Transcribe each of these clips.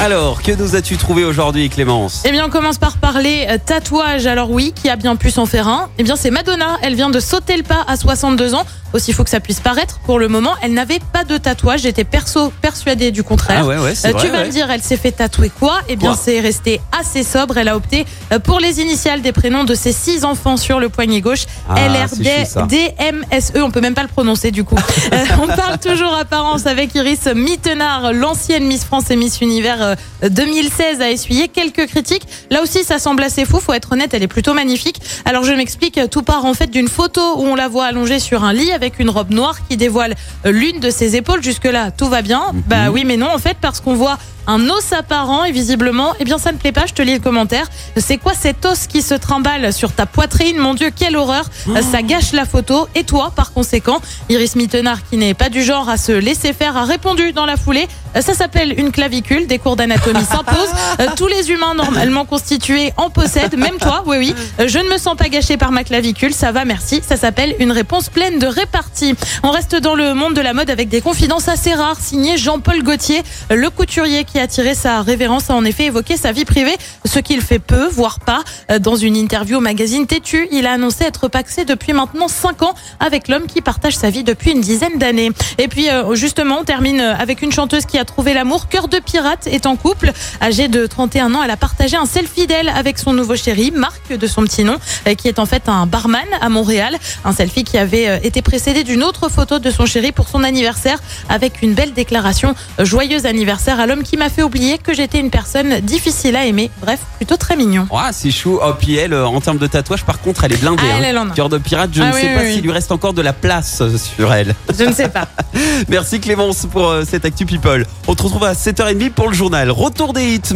Alors, que nous as-tu trouvé aujourd'hui, Clémence? Eh bien, on commence par parler euh, tatouage. Alors oui, qui a bien pu s'en faire un? Eh bien, c'est Madonna. Elle vient de sauter le pas à 62 ans. Aussi faux que ça puisse paraître, pour le moment, elle n'avait pas de tatouage. J'étais perso persuadée du contraire. Ah ouais, ouais, Euh, vrai. tu vas ouais. me dire, elle s'est fait tatouer quoi? Eh bien, c'est resté assez sobre. Elle a opté euh, pour les initiales des prénoms de ses six enfants sur le poignet gauche. Ah. LRD, DMSE. On peut même pas le prononcer du coup. Euh, on parle toujours apparence avec Iris Mittenard, l'ancienne Miss France et Miss Univers euh, 2016, a essuyé quelques critiques. Là aussi, ça semble assez fou. Faut être honnête, elle est plutôt magnifique. Alors, je m'explique. Tout part en fait d'une photo où on la voit allongée sur un lit avec une robe noire qui dévoile euh, l'une de ses épaules. Jusque-là, tout va bien. Mhm. Bah oui, mais non, en fait, parce qu'on voit un os apparent et visiblement, eh bien, ça ne plaît pas. Je te lis le commentaire. C'est quoi cet os qui se trimballe sur ta poitrine Mon Dieu, quelle horreur Ça gâche la photo. Et toi, par conséquent, Iris Mittenard, qui n'est pas du genre à se laisser faire, a répondu dans la foulée. Euh, Ça s'appelle une clavicule. Des cours d'anatomie s'imposent. Euh, Tous les humains normalement constitués en possèdent. Même toi, oui, oui. Euh, Je ne me sens pas gâché par ma clavicule. Ça va, merci. Ça s'appelle une réponse pleine de répartie. On reste dans le monde de la mode avec des confidences assez rares signées Jean-Paul Gaultier, le couturier qui a tiré sa révérence a en effet évoqué sa vie privée, ce qu'il fait peu, voire pas. Euh, Dans une interview au magazine Tétu, il a annoncé être paxé depuis maintenant 5 ans avec l'homme qui partage sa vie depuis une dizaine d'années. Et puis euh, justement, on termine avec une chanteuse qui a trouvé l'amour. Cœur de pirate est en couple. Âgée de 31 ans, elle a partagé un selfie d'elle avec son nouveau chéri, Marc de son petit nom, euh, qui est en fait un barman à Montréal. Un selfie qui avait euh, été précédé d'une autre photo de son chéri pour son anniversaire avec une belle déclaration. Euh, Joyeux anniversaire à l'homme qui m'a fait oublier que j'étais une personne difficile à aimer. Bref, plutôt très mignon. Ah, c'est chou. Oh, puis elle, euh, en termes de tatouage, par contre, elle est blindée. Ah, elle, hein. elle en a. Cœur de pirate, je Ah ne oui, sais oui, pas oui. s'il lui reste encore de la place euh, sur elle. Je ne sais pas. Merci Clémence pour euh, cette Actu People. On te retrouve à 7h30 pour le journal. Retour des hits.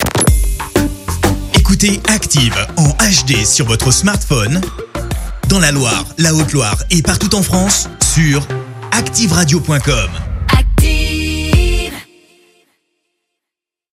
Écoutez Active en HD sur votre smartphone, dans la Loire, la Haute-Loire et partout en France, sur activeradio.com.